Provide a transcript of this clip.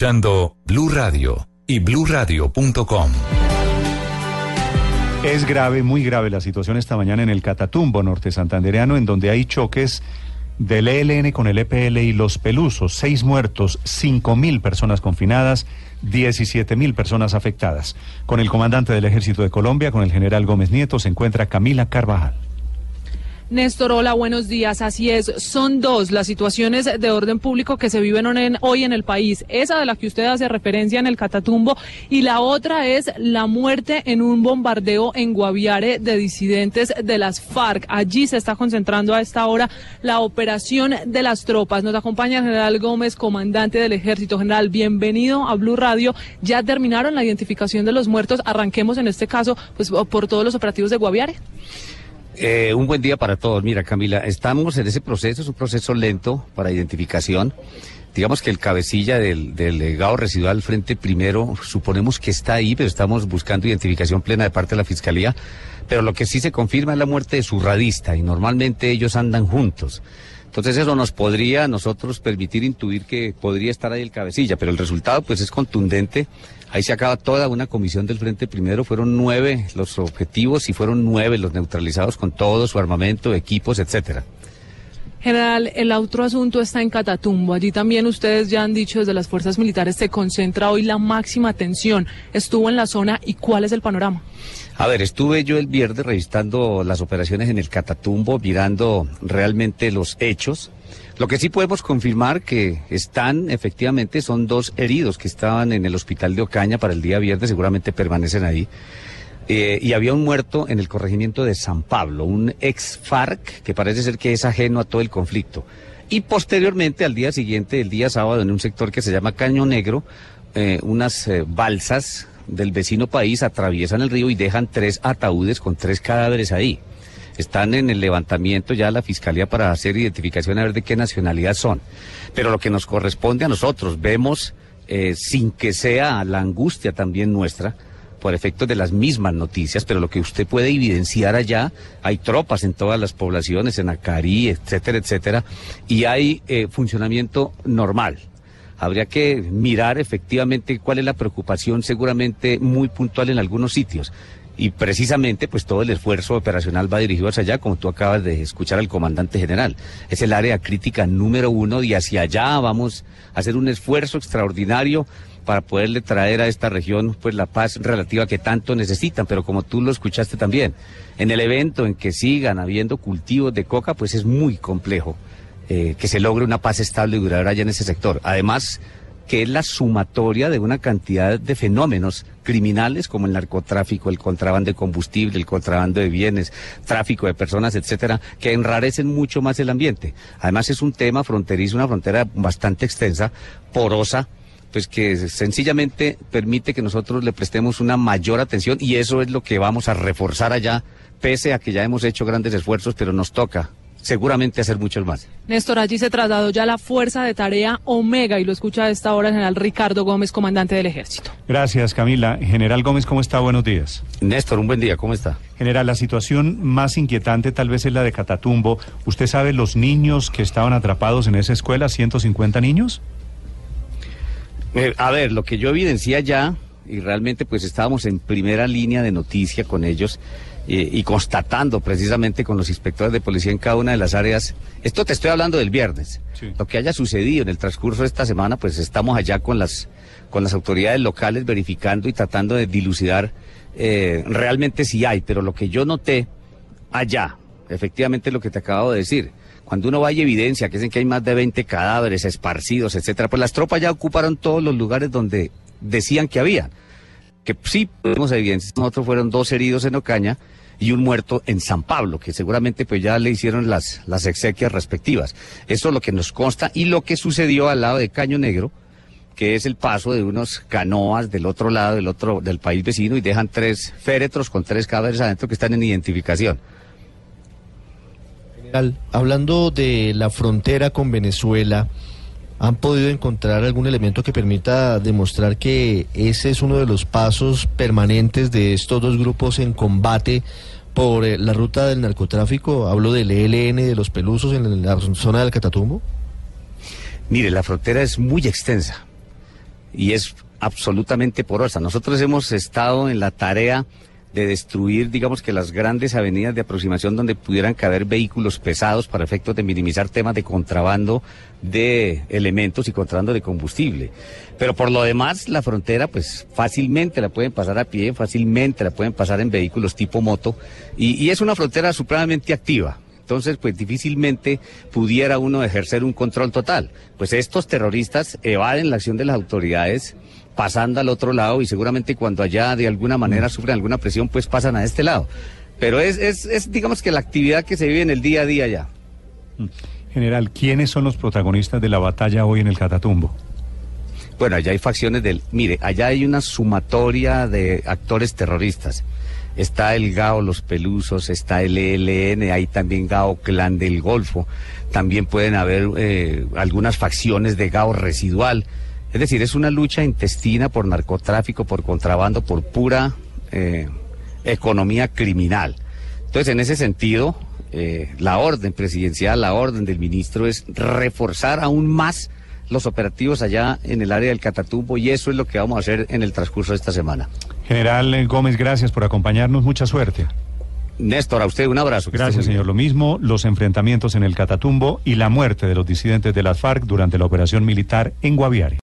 Blue Radio y BlueRadio.com. Es grave, muy grave la situación esta mañana en el Catatumbo norte santandereano, en donde hay choques del ELN con el EPL y los Pelusos. Seis muertos, cinco mil personas confinadas, diecisiete mil personas afectadas. Con el comandante del Ejército de Colombia, con el general Gómez Nieto, se encuentra Camila Carvajal. Néstor, hola, buenos días. Así es, son dos las situaciones de orden público que se viven hoy en el país. Esa de la que usted hace referencia en el Catatumbo y la otra es la muerte en un bombardeo en Guaviare de disidentes de las FARC. Allí se está concentrando a esta hora la operación de las tropas. Nos acompaña el general Gómez, comandante del ejército. General, bienvenido a Blue Radio. Ya terminaron la identificación de los muertos. Arranquemos en este caso pues, por todos los operativos de Guaviare. Eh, un buen día para todos. Mira, Camila, estamos en ese proceso, es un proceso lento para identificación. Digamos que el cabecilla del, del legado residual frente primero, suponemos que está ahí, pero estamos buscando identificación plena de parte de la Fiscalía. Pero lo que sí se confirma es la muerte de su radista y normalmente ellos andan juntos. Entonces eso nos podría nosotros permitir intuir que podría estar ahí el cabecilla, pero el resultado pues es contundente. Ahí se acaba toda una comisión del Frente Primero, fueron nueve los objetivos y fueron nueve los neutralizados con todo su armamento, equipos, etcétera. General, el otro asunto está en Catatumbo. Allí también ustedes ya han dicho desde las fuerzas militares se concentra hoy la máxima atención. Estuvo en la zona y cuál es el panorama. A ver, estuve yo el viernes revisando las operaciones en el Catatumbo, mirando realmente los hechos. Lo que sí podemos confirmar que están, efectivamente, son dos heridos que estaban en el hospital de Ocaña para el día viernes, seguramente permanecen ahí. Eh, y había un muerto en el corregimiento de San Pablo, un ex FARC que parece ser que es ajeno a todo el conflicto. Y posteriormente, al día siguiente, el día sábado, en un sector que se llama Caño Negro, eh, unas eh, balsas del vecino país atraviesan el río y dejan tres ataúdes con tres cadáveres ahí. Están en el levantamiento ya la fiscalía para hacer identificación a ver de qué nacionalidad son. Pero lo que nos corresponde a nosotros, vemos, eh, sin que sea la angustia también nuestra, por efectos de las mismas noticias, pero lo que usted puede evidenciar allá, hay tropas en todas las poblaciones, en Acari, etcétera, etcétera, y hay eh, funcionamiento normal habría que mirar efectivamente cuál es la preocupación seguramente muy puntual en algunos sitios. Y precisamente, pues todo el esfuerzo operacional va dirigido hacia allá, como tú acabas de escuchar al comandante general. Es el área crítica número uno y hacia allá vamos a hacer un esfuerzo extraordinario para poderle traer a esta región pues la paz relativa que tanto necesitan, pero como tú lo escuchaste también, en el evento en que sigan habiendo cultivos de coca, pues es muy complejo. Eh, que se logre una paz estable y duradera allá en ese sector. Además, que es la sumatoria de una cantidad de fenómenos criminales como el narcotráfico, el contrabando de combustible, el contrabando de bienes, tráfico de personas, etcétera, que enrarecen mucho más el ambiente. Además es un tema fronterizo, una frontera bastante extensa, porosa, pues que sencillamente permite que nosotros le prestemos una mayor atención y eso es lo que vamos a reforzar allá, pese a que ya hemos hecho grandes esfuerzos, pero nos toca seguramente hacer muchos más. Néstor, allí se trasladó ya la fuerza de tarea Omega y lo escucha a esta hora el general Ricardo Gómez, comandante del ejército. Gracias, Camila. General Gómez, ¿cómo está? Buenos días. Néstor, un buen día, ¿cómo está? General, la situación más inquietante tal vez es la de Catatumbo. ¿Usted sabe los niños que estaban atrapados en esa escuela, 150 niños? Eh, a ver, lo que yo evidencia ya, y realmente pues estábamos en primera línea de noticia con ellos, y constatando precisamente con los inspectores de policía en cada una de las áreas. Esto te estoy hablando del viernes. Lo que haya sucedido en el transcurso de esta semana, pues estamos allá con las, con las autoridades locales verificando y tratando de dilucidar eh, realmente si hay. Pero lo que yo noté allá, efectivamente lo que te acabo de decir, cuando uno va y evidencia que dicen que hay más de 20 cadáveres esparcidos, etcétera, pues las tropas ya ocuparon todos los lugares donde decían que había. Que sí podemos evidenciar, nosotros fueron dos heridos en Ocaña y un muerto en San Pablo, que seguramente pues ya le hicieron las, las exequias respectivas. Eso es lo que nos consta y lo que sucedió al lado de Caño Negro, que es el paso de unos canoas del otro lado del otro del país vecino y dejan tres féretros con tres cadáveres adentro que están en identificación. General, hablando de la frontera con Venezuela, ¿han podido encontrar algún elemento que permita demostrar que ese es uno de los pasos permanentes de estos dos grupos en combate por eh, la ruta del narcotráfico? Hablo del ELN, de los pelusos en la zona del Catatumbo. Mire, la frontera es muy extensa y es absolutamente porosa. Nosotros hemos estado en la tarea de destruir, digamos que las grandes avenidas de aproximación donde pudieran caber vehículos pesados para efectos de minimizar temas de contrabando de elementos y contrabando de combustible. Pero por lo demás, la frontera, pues fácilmente la pueden pasar a pie, fácilmente la pueden pasar en vehículos tipo moto, y, y es una frontera supremamente activa. Entonces, pues difícilmente pudiera uno ejercer un control total. Pues estos terroristas evaden la acción de las autoridades pasando al otro lado y seguramente cuando allá de alguna manera sufren alguna presión, pues pasan a este lado. Pero es, es, es digamos que la actividad que se vive en el día a día ya. General, ¿quiénes son los protagonistas de la batalla hoy en el Catatumbo? Bueno, allá hay facciones del... Mire, allá hay una sumatoria de actores terroristas. Está el GAO Los Pelusos, está el ELN, hay también GAO Clan del Golfo. También pueden haber eh, algunas facciones de GAO residual. Es decir, es una lucha intestina por narcotráfico, por contrabando, por pura eh, economía criminal. Entonces, en ese sentido, eh, la orden presidencial, la orden del ministro es reforzar aún más los operativos allá en el área del Catatumbo y eso es lo que vamos a hacer en el transcurso de esta semana. General Gómez, gracias por acompañarnos. Mucha suerte. Néstor, a usted un abrazo. Gracias, señor. Lo mismo, los enfrentamientos en el Catatumbo y la muerte de los disidentes de las FARC durante la operación militar en Guaviare.